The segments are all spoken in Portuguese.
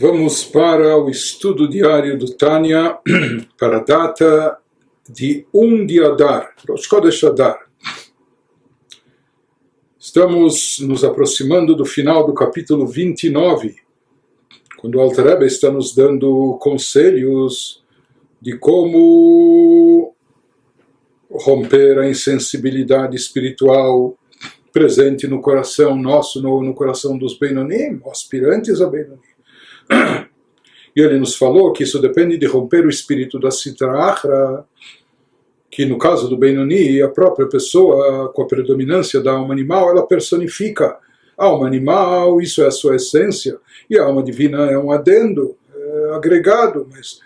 Vamos para o estudo diário do Tânia para a data de 1 de Adar, Rosh Chodesh Adar. Estamos nos aproximando do final do capítulo 29, quando o Alter Rebbe está nos dando conselhos de como romper a insensibilidade espiritual presente no coração nosso, no, no coração dos Benonim, aspirantes a Benonim. E ele nos falou que isso depende de romper o espírito da Sitra Achra, que no caso do Benoni, a própria pessoa, com a predominância da alma animal, ela personifica a alma animal, isso é a sua essência, e a alma divina é um adendo, é agregado, mas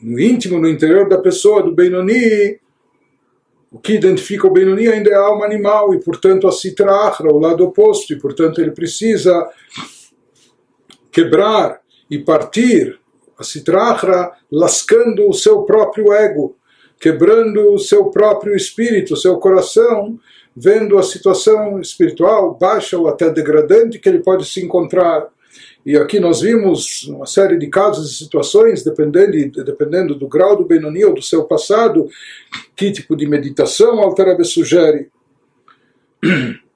no íntimo, no interior da pessoa, do Benoni, o que identifica o Benoni ainda é a alma animal, e portanto a Sitra Achra, o lado oposto, e portanto ele precisa quebrar e partir a citrahra, lascando o seu próprio ego, quebrando o seu próprio espírito, seu coração, vendo a situação espiritual baixa ou até degradante que ele pode se encontrar. E aqui nós vimos uma série de casos e situações, dependendo, dependendo do grau do Benoni ou do seu passado, que tipo de meditação Alterabe sugere.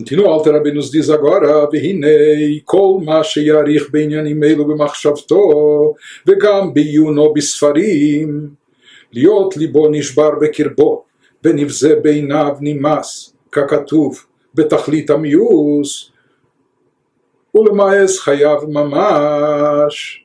Continua Alter Rebbe nos diz agora, והנה כל מה שיעריך בעניינים אלו במחשבתו, וגם בעיונו בספרים, להיות ליבו נשבר בקרבו, ונבזה בעיניו נמאס, ככתוב בתכלית המיאוס, ולמאס חייו ממש.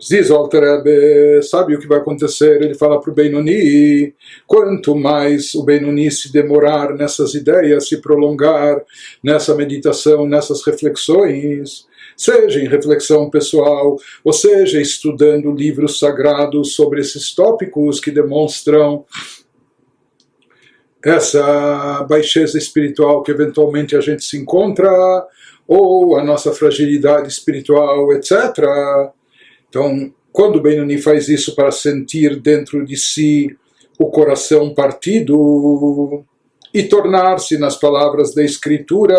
Diz o Alter Rebbe, sabe o que vai acontecer? Ele fala para o Benoni, quanto mais o Benoni se demorar nessas ideias, se prolongar nessa meditação, nessas reflexões, seja em reflexão pessoal, ou seja estudando livros sagrados sobre esses tópicos que demonstram essa baixeza espiritual que eventualmente a gente se encontra, ou a nossa fragilidade espiritual, etc então, quando o Benoni faz isso para sentir dentro de si o coração partido e tornar-se, nas palavras da Escritura,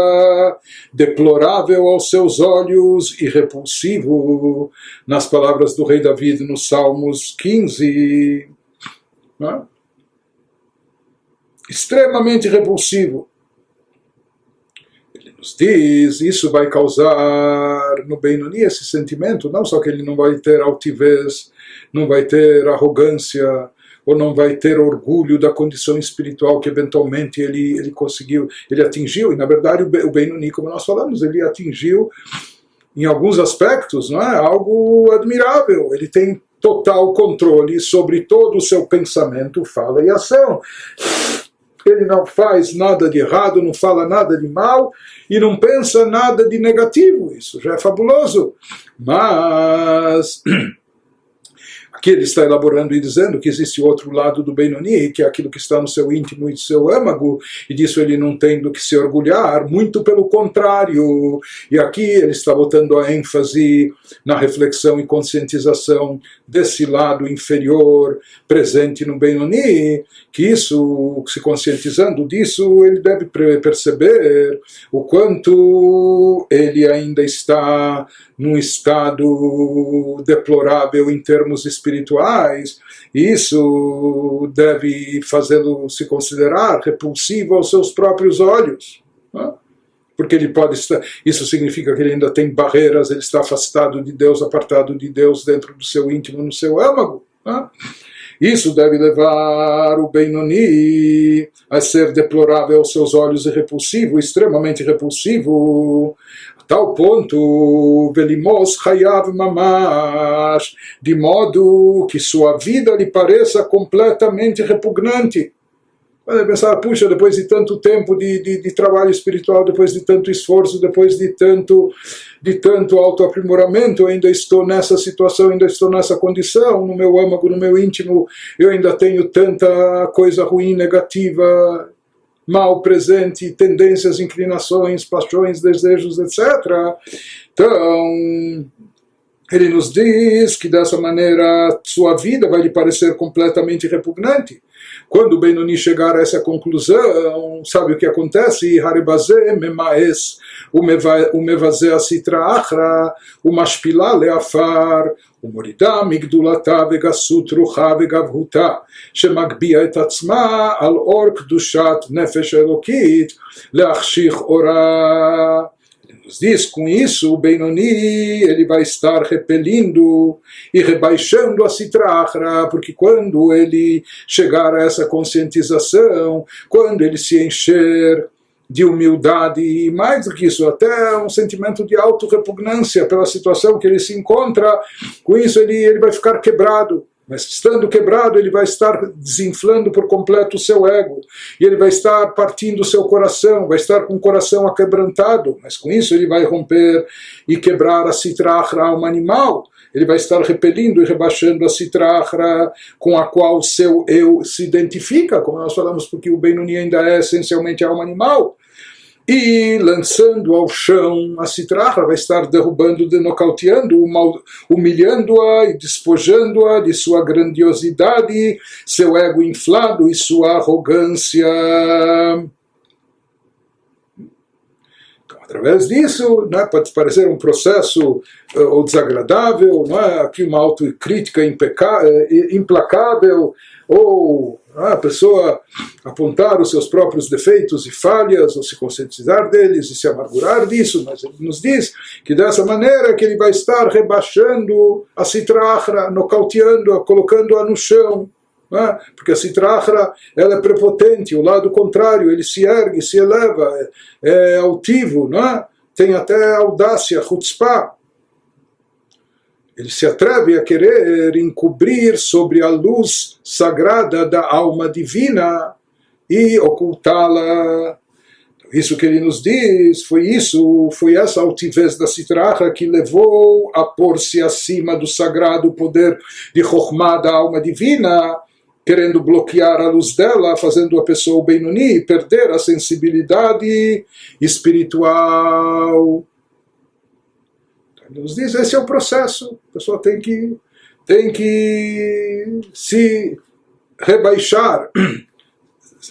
deplorável aos seus olhos e repulsivo, nas palavras do rei David nos Salmos 15. Né? Extremamente repulsivo nos diz, isso vai causar no Benoni esse sentimento, não só que ele não vai ter altivez, não vai ter arrogância, ou não vai ter orgulho da condição espiritual que eventualmente ele, ele conseguiu, ele atingiu, e na verdade o Benoni, como nós falamos, ele atingiu em alguns aspectos, não é? algo admirável, ele tem total controle sobre todo o seu pensamento, fala e ação ele não faz nada de errado, não fala nada de mal e não pensa nada de negativo. Isso já é fabuloso. Mas Aqui ele está elaborando e dizendo que existe outro lado do Benoni, que é aquilo que está no seu íntimo e no seu âmago, e disso ele não tem do que se orgulhar, muito pelo contrário. E aqui ele está botando a ênfase na reflexão e conscientização desse lado inferior presente no Benoni, que isso, se conscientizando disso, ele deve perceber o quanto ele ainda está num estado deplorável em termos espirituais, isso deve fazê-lo se considerar repulsivo aos seus próprios olhos. Né? Porque ele pode estar. Isso significa que ele ainda tem barreiras, ele está afastado de Deus, apartado de Deus dentro do seu íntimo, no seu âmago. Né? Isso deve levar o Benoni a ser deplorável aos seus olhos e repulsivo, extremamente repulsivo, tal ponto, Velimos Hayav Mamash, de modo que sua vida lhe pareça completamente repugnante. Pode pensar, puxa, depois de tanto tempo de, de, de, trabalho espiritual, depois de tanto esforço, depois de tanto, de tanto autoaprimoramento, eu ainda estou nessa situação, ainda estou nessa condição, no meu âmago, no meu íntimo, eu ainda tenho tanta coisa ruim, negativa, mal presente, tendências, inclinações, paixões, desejos, etc. Então, ele nos diz que dessa maneira sua vida vai lhe parecer completamente repugnante. Quando o Benoni chegar a essa conclusão, sabe o que acontece? Haribazé memaes ומבזה הסטרא אחרא ומשפילה לעפר ומורידה מגדולתה וגסות רוחה וגבהותה שמגביה את עצמה על אור קדושת נפש אלוקית להחשיך אורה nos diz com isso o Benoni ele vai estar repelindo e rebaixando a Citrahra, porque quando ele chegar a essa conscientização, quando ele se encher de humildade e mais do que isso, até um sentimento de autorrepugnância pela situação que ele se encontra, com isso ele, ele vai ficar quebrado. Mas estando quebrado, ele vai estar desinflando por completo o seu ego. E ele vai estar partindo o seu coração, vai estar com o coração aquebrantado. Mas com isso ele vai romper e quebrar a citrahra, alma animal. Ele vai estar repelindo e rebaixando a citrahra com a qual o seu eu se identifica, como nós falamos, porque o Benuni ainda é essencialmente alma animal e lançando ao chão a citrahra, vai estar derrubando, nocauteando, humilhando-a e despojando-a de sua grandiosidade, seu ego inflado e sua arrogância. Então, através disso, né, pode parecer um processo uh, ou desagradável, é? aqui uma autocrítica eh, implacável, ou a pessoa apontar os seus próprios defeitos e falhas, ou se conscientizar deles e se amargurar disso, mas ele nos diz que dessa maneira que ele vai estar rebaixando a citrahra, nocauteando-a, colocando-a no chão, é? porque a citrahra ela é prepotente, o lado contrário, ele se ergue, se eleva, é, é altivo, é? tem até audácia, chutzpah, ele se atreve a querer encobrir sobre a luz sagrada da alma divina e ocultá-la. Isso que ele nos diz, foi isso, foi essa altivez da citraha que levou a pôr-se acima do sagrado poder de Chokhmah da alma divina, querendo bloquear a luz dela, fazendo a pessoa Benoni perder a sensibilidade espiritual nos diz esse é o processo. A pessoa tem que, tem que se rebaixar.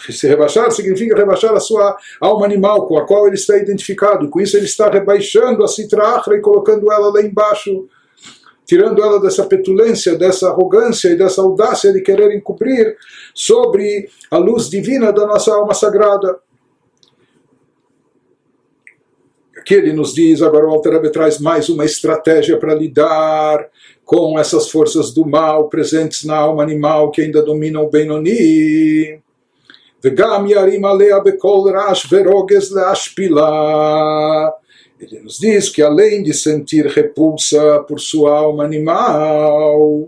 Se rebaixar significa rebaixar a sua alma animal com a qual ele está identificado. Com isso ele está rebaixando a citrahra e colocando ela lá embaixo, tirando ela dessa petulância, dessa arrogância e dessa audácia de querer encobrir sobre a luz divina da nossa alma sagrada. Aqui ele nos diz, agora o Alter traz mais uma estratégia para lidar com essas forças do mal presentes na alma animal que ainda dominam o Benoni. וגם ירים עליה בקול רעש ורוגז להשפילה. Ele nos diz que além de sentir repulsa por sua alma animal,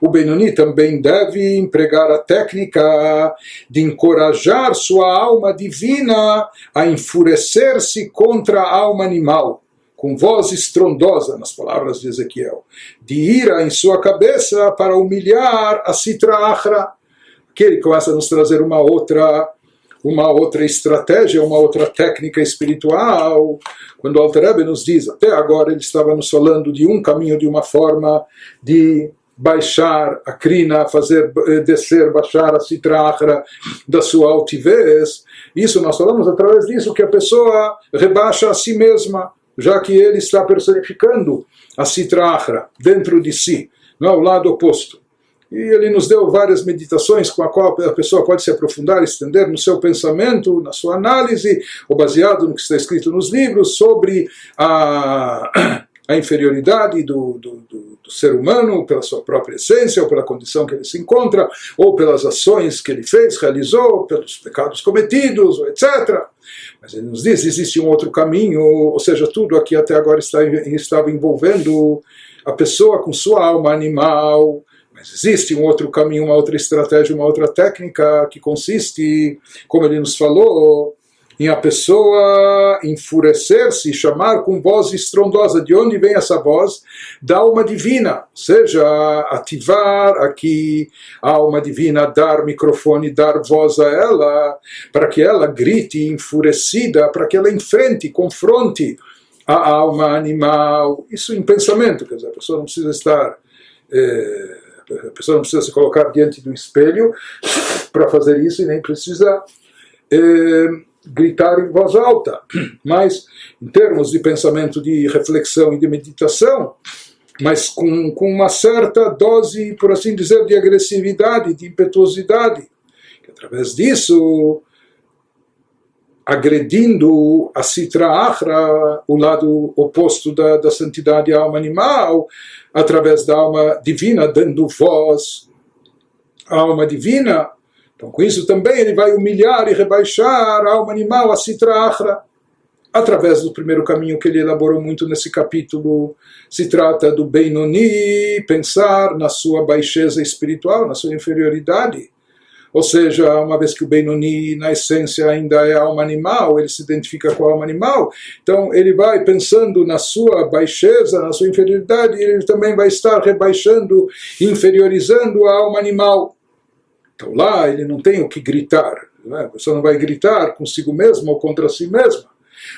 o Benoni também deve empregar a técnica de encorajar sua alma divina a enfurecer-se contra a alma animal, com voz estrondosa, nas palavras de Ezequiel, de ira em sua cabeça para humilhar a Sitra Achra, que ele começa a nos trazer uma outra uma outra estratégia, uma outra técnica espiritual. Quando Alter nos diz, até agora ele estava nos falando de um caminho, de uma forma de baixar a crina, fazer eh, descer, baixar a citrahra da sua altivez. Isso nós falamos através disso que a pessoa rebaixa a si mesma, já que ele está personificando a citrahra dentro de si, não é o lado oposto. E ele nos deu várias meditações com a qual a pessoa pode se aprofundar, estender no seu pensamento, na sua análise, ou baseado no que está escrito nos livros, sobre a, a inferioridade do, do, do do ser humano pela sua própria essência ou pela condição que ele se encontra, ou pelas ações que ele fez, realizou, pelos pecados cometidos, etc. Mas ele nos diz, existe um outro caminho, ou seja, tudo aqui até agora está, estava envolvendo a pessoa com sua alma animal, mas existe um outro caminho, uma outra estratégia, uma outra técnica que consiste, como ele nos falou, em a pessoa enfurecer-se, chamar com voz estrondosa. De onde vem essa voz? Da alma divina, seja ativar aqui a alma divina, dar microfone, dar voz a ela, para que ela grite enfurecida, para que ela enfrente, confronte a alma animal. Isso em pensamento, quer dizer, a pessoa não precisa estar. Eh, A pessoa não precisa se colocar diante do espelho para fazer isso e nem precisa é, gritar em voz alta. Mas, em termos de pensamento, de reflexão e de meditação, mas com, com uma certa dose, por assim dizer, de agressividade, de impetuosidade. Através disso, agredindo a Sitra Achra, o lado oposto da, da santidade à alma animal, através da alma divina, dando voz à alma divina. Então, com isso também ele vai humilhar e rebaixar a alma animal, a Sitra Achra. Através do primeiro caminho que ele elaborou muito nesse capítulo, se trata do Benoni, pensar na sua baixeza espiritual, na sua inferioridade ou seja, uma vez que o Benoni, na essência, ainda é alma animal, ele se identifica com a alma animal, então ele vai pensando na sua baixeza, na sua inferioridade, e ele também vai estar rebaixando, inferiorizando a alma animal. Então lá ele não tem o que gritar, né? a pessoa não vai gritar consigo mesmo ou contra si mesma.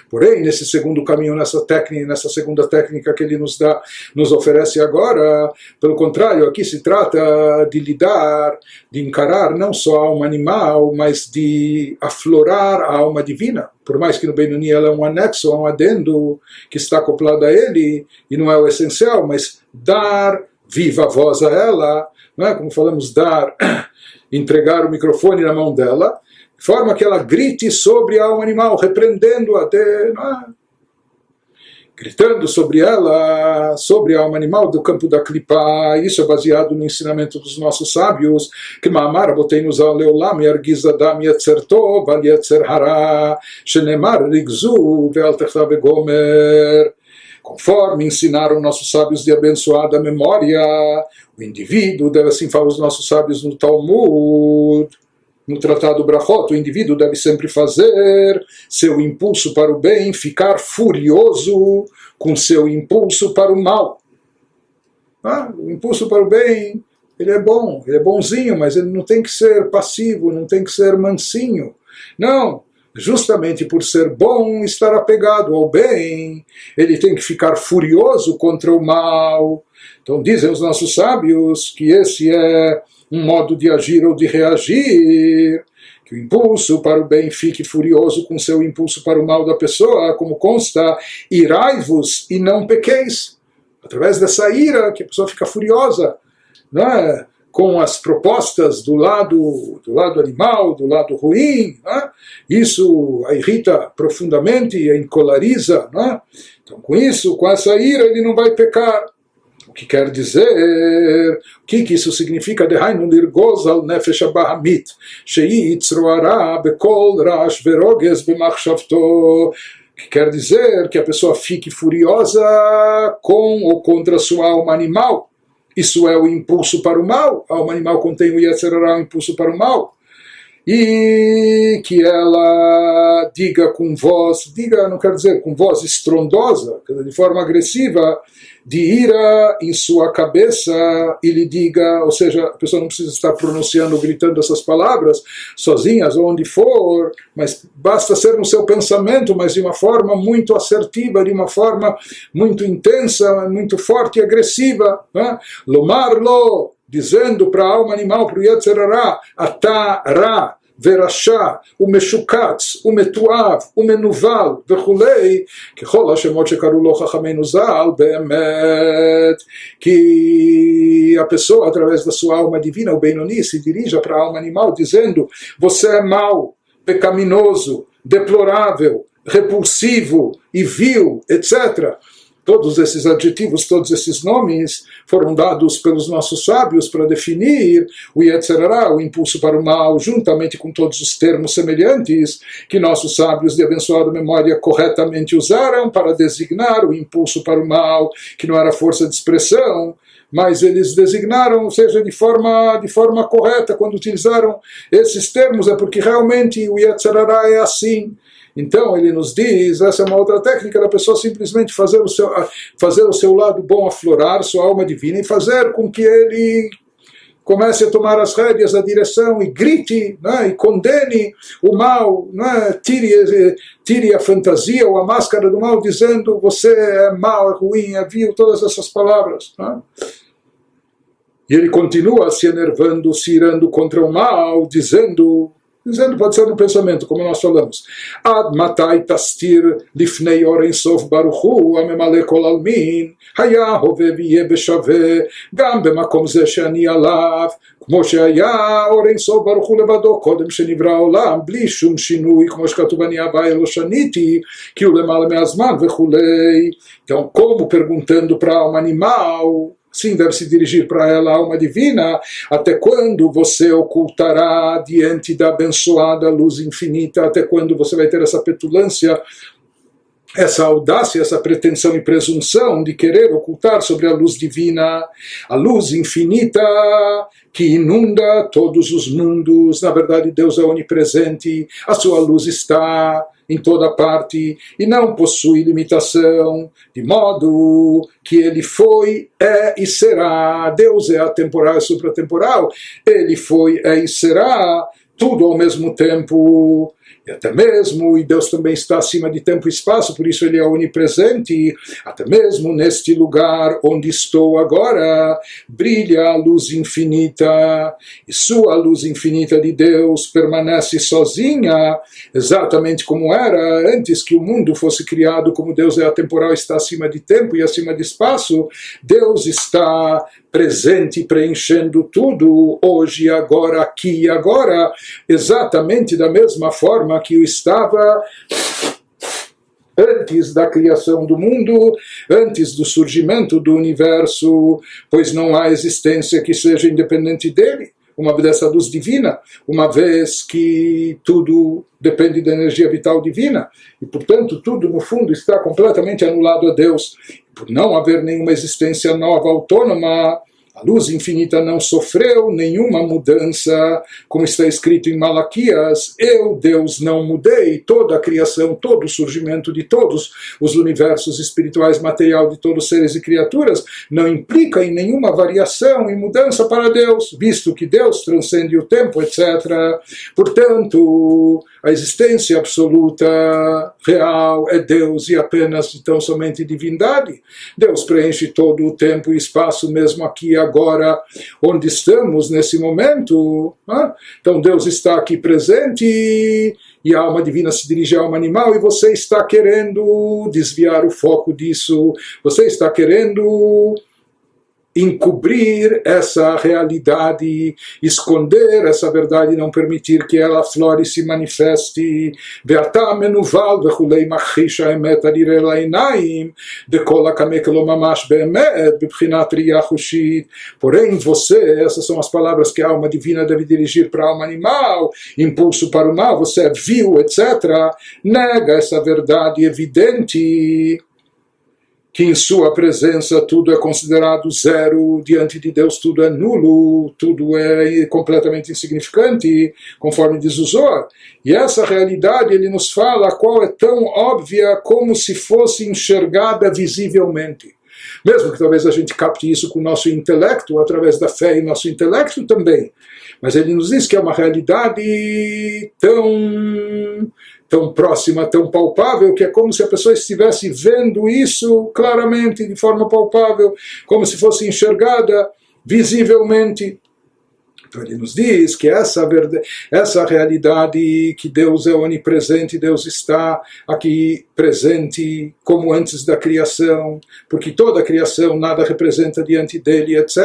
Porém, nesse segundo caminho, nessa técnica, nessa segunda técnica que ele nos dá, nos oferece agora, pelo contrário, aqui se trata de lidar, de encarar não só a alma animal, mas de aflorar a alma divina. Por mais que no Benoni ela é um anexo, um adendo que está acoplado a ele e não é o essencial, mas dar viva voz a ela, não é? como falamos, dar, entregar o microfone na mão dela forma que ela grite sobre a animal, repreendendo-a, é? gritando sobre ela, sobre a alma animal do campo da clipa. Isso é baseado no ensinamento dos nossos sábios, que Ma'amar botei-nos ao leolam yargiz adam yetzer tov al yetzer hara, shenemar rigzu ve'al gomer. Conforme ensinaram nossos sábios de abençoada memória, o indivíduo deve assim falar os nossos sábios no Talmud no Tratado Brachot, o indivíduo deve sempre fazer seu impulso para o bem, ficar furioso com seu impulso para o mal. Ah, o impulso para o bem, ele é bom, ele é bonzinho, mas ele não tem que ser passivo, não tem que ser mansinho. Não, justamente por ser bom, estar apegado ao bem, ele tem que ficar furioso contra o mal. Então dizem os nossos sábios que esse é um modo de agir ou de reagir, que o impulso para o bem fique furioso com seu impulso para o mal da pessoa, como consta, irai-vos e não pequeis. Através dessa ira que a pessoa fica furiosa, né? Com as propostas do lado do lado animal, do lado ruim, né? isso a irrita profundamente a encolariza. Né? Então, com isso, com essa ira, ele não vai pecar. O que quer dizer, o que, que isso significa? Dehainu lirgoz al nefesh abahamit, shei itzroara bekol rash veroges bemachshavto, que quer dizer que a pessoa fique furiosa com ou contra sua alma animal. Isso é o impulso para o mal. Alma animal contém o Yetzerará, o impulso para o mal e que ela diga com voz, diga, não quero dizer com voz estrondosa, de forma agressiva, de ira em sua cabeça e lhe diga, ou seja, a pessoa não precisa estar pronunciando, gritando essas palavras sozinhas, onde for, mas basta ser no seu pensamento, mas de uma forma muito assertiva, de uma forma muito intensa, muito forte e agressiva. Né? Lomarlo, dizendo para a alma animal, para o Yetzerará, Atá, ורשע ומשוקץ ומתועב ומנוול וכולי, ככל השמות שקראו לו חכמינו ז"ל, באמת, que a pessoa, através da sua alma divina, o Benoni, se dirija para a alma animal dizendo: Você é mau, pecaminoso, deplorável, repulsivo e vil, etc. Todos esses adjetivos, todos esses nomes foram dados pelos nossos sábios para definir o Yetzerará, o impulso para o mal, juntamente com todos os termos semelhantes que nossos sábios de abençoada memória corretamente usaram para designar o impulso para o mal, que não era força de expressão, mas eles designaram, ou seja, de forma, de forma correta, quando utilizaram esses termos, é porque realmente o Yetzerará é assim. Então ele nos diz, essa é uma outra técnica da pessoa simplesmente fazer o seu, fazer o seu lado bom aflorar, sua alma divina, e fazer com que ele comece a tomar as rédeas da direção e grite né, e condene o mal, né, tire, tire a fantasia ou a máscara do mal dizendo você é mal, é ruim, é vil, todas essas palavras. Né. E ele continua se enervando, se irando contra o mal, dizendo dizendo, pode ser no pensamento, como nós falamos. Ad matai tastir lifnei oren sof baruchu amemale kol almin היה הווה ויהיה בשווה גם במקום זה שאני עליו כמו שהיה אור אינסוף ברוך הוא לבדו קודם שנברא העולם בלי שום שינוי כמו שכתוב אני הווה לא שניתי כי הוא למעלה מהזמן וכולי. Então, como perguntando para a alma animal, Sim, deve se dirigir para ela a alma divina. Até quando você ocultará diante da abençoada luz infinita? Até quando você vai ter essa petulância, essa audácia, essa pretensão e presunção de querer ocultar sobre a luz divina, a luz infinita que inunda todos os mundos? Na verdade, Deus é onipresente, a sua luz está em toda parte e não possui limitação, de modo que ele foi, é e será. Deus é atemporal e supratemporal, ele foi, é e será, tudo ao mesmo tempo e até mesmo, e Deus também está acima de tempo e espaço, por isso Ele é onipresente, até mesmo neste lugar onde estou agora, brilha a luz infinita, e sua luz infinita de Deus permanece sozinha, exatamente como era antes que o mundo fosse criado, como Deus é atemporal, está acima de tempo e acima de espaço, Deus está presente, preenchendo tudo, hoje, agora, aqui e agora, exatamente da mesma forma que o estava antes da criação do mundo, antes do surgimento do universo, pois não há existência que seja independente dele uma dessa luz divina, uma vez que tudo depende da energia vital divina, e portanto tudo no fundo está completamente anulado a Deus. Por não haver nenhuma existência nova, autônoma, a luz infinita não sofreu nenhuma mudança, como está escrito em Malaquias: Eu, Deus, não mudei. Toda a criação, todo o surgimento de todos os universos espirituais, material de todos os seres e criaturas, não implica em nenhuma variação e mudança para Deus, visto que Deus transcende o tempo, etc. Portanto, a existência absoluta, real, é Deus e apenas então somente divindade. Deus preenche todo o tempo e espaço, mesmo aqui agora, onde estamos nesse momento. Né? Então Deus está aqui presente e a alma divina se dirige à alma animal e você está querendo desviar o foco disso, você está querendo encobrir essa realidade, esconder essa verdade, não permitir que ela flore e se manifeste. Porém, você, essas são as palavras que a alma divina deve dirigir para a alma animal, impulso para o mal, você é viu, etc. Nega essa verdade evidente que em sua presença tudo é considerado zero, diante de Deus tudo é nulo, tudo é completamente insignificante, conforme diz o Zohar. E essa realidade ele nos fala a qual é tão óbvia como se fosse enxergada visivelmente. Mesmo que talvez a gente capte isso com o nosso intelecto, através da fé e nosso intelecto também. Mas ele nos diz que é uma realidade tão tão próxima, tão palpável, que é como se a pessoa estivesse vendo isso claramente, de forma palpável, como se fosse enxergada visivelmente. Então ele nos diz que essa, verdade, essa realidade que Deus é onipresente, Deus está aqui presente como antes da criação, porque toda a criação nada representa diante dele, etc.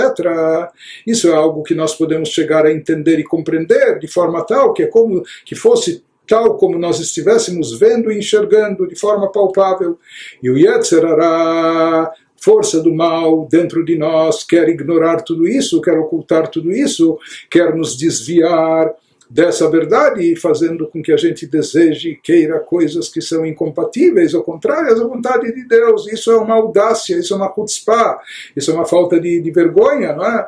Isso é algo que nós podemos chegar a entender e compreender de forma tal que é como que fosse tal como nós estivéssemos vendo e enxergando de forma palpável. E o Yetzerará, força do mal dentro de nós, quer ignorar tudo isso, quer ocultar tudo isso, quer nos desviar dessa verdade, fazendo com que a gente deseje e queira coisas que são incompatíveis ou contrárias à vontade de Deus. Isso é uma audácia, isso é uma chutzpah, isso é uma falta de, de vergonha, não é?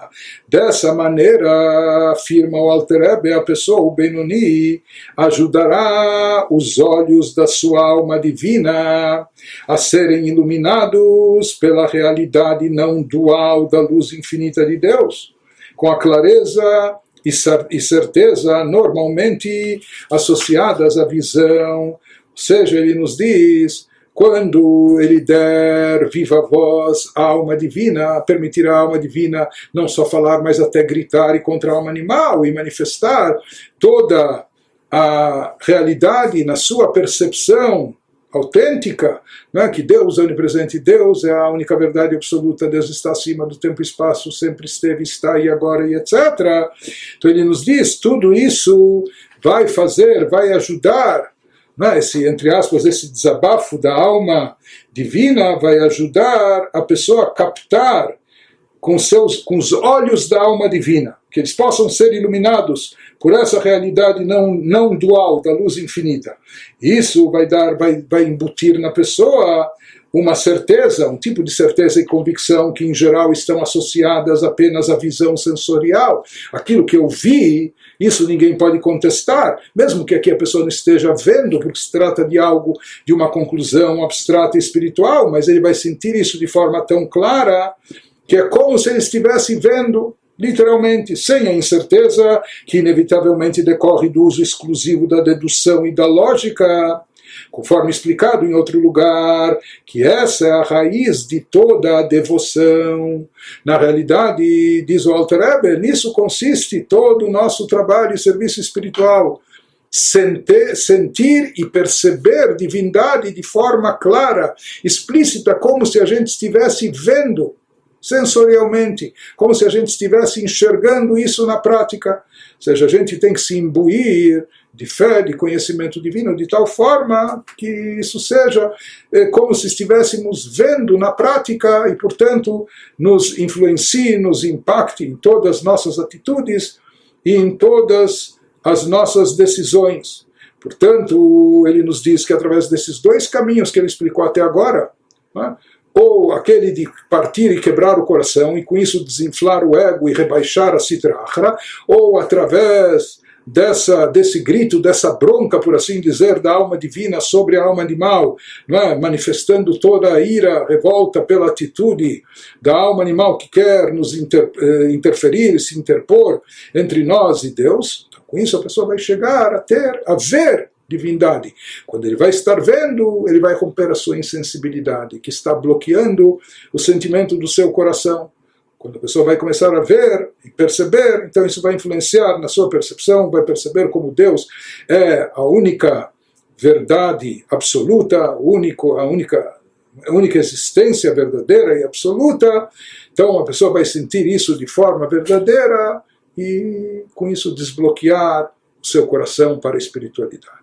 Dessa maneira, afirma o Alter Ebe, a pessoa, o Benoni, ajudará os olhos da sua alma divina a serem iluminados pela realidade não dual da luz infinita de Deus, com a clareza e certeza normalmente associadas à visão. Ou seja, ele nos diz quando ele der viva voz à alma divina, permitirá à alma divina não só falar, mas até gritar e contra a alma animal e manifestar toda a realidade na sua percepção autêntica, né? que Deus é onipresente, Deus é a única verdade absoluta, Deus está acima do tempo e espaço, sempre esteve, está e agora e etc. Então ele nos diz, tudo isso vai fazer, vai ajudar, né? esse, entre aspas, esse desabafo da alma divina vai ajudar a pessoa a captar com, seus, com os olhos da alma divina, que eles possam ser iluminados por essa realidade não, não dual da luz infinita. Isso vai dar, vai, vai embutir na pessoa uma certeza, um tipo de certeza e convicção que em geral estão associadas apenas à visão sensorial. Aquilo que eu vi, isso ninguém pode contestar, mesmo que aqui a pessoa não esteja vendo, porque se trata de algo, de uma conclusão abstrata e espiritual, mas ele vai sentir isso de forma tão clara que é como se ele estivesse vendo literalmente, sem a incerteza que inevitavelmente decorre do uso exclusivo da dedução e da lógica, conforme explicado em outro lugar, que essa é a raiz de toda a devoção. Na realidade, diz o Alter Eber, nisso consiste todo o nosso trabalho e serviço espiritual. Sentir, sentir e perceber divindade de forma clara, explícita, como se a gente estivesse vendo sensorialmente, como se a gente estivesse enxergando isso na prática. Ou seja, a gente tem que se imbuir de fé, de conhecimento divino, de tal forma que isso seja é, como se estivéssemos vendo na prática e, portanto, nos influencie, nos impacte em todas as nossas atitudes e em todas as nossas decisões. Portanto, ele nos diz que através desses dois caminhos que ele explicou até agora, né, ou aquele de partir e quebrar o coração e com isso desinflar o ego e rebaixar a citrahra, ou através dessa desse grito, dessa bronca, por assim dizer, da alma divina sobre a alma animal, é? manifestando toda a ira, revolta pela atitude da alma animal que quer nos inter, eh, interferir, se interpor entre nós e Deus. Então, com isso a pessoa vai chegar a ter, a ver divindade. Quando ele vai estar vendo, ele vai romper a sua insensibilidade, que está bloqueando o sentimento do seu coração. Quando a pessoa vai começar a ver e perceber, então isso vai influenciar na sua percepção, vai perceber como Deus é a única verdade absoluta, único, a única a única existência verdadeira e absoluta. Então a pessoa vai sentir isso de forma verdadeira e com isso desbloquear o seu coração para a espiritualidade.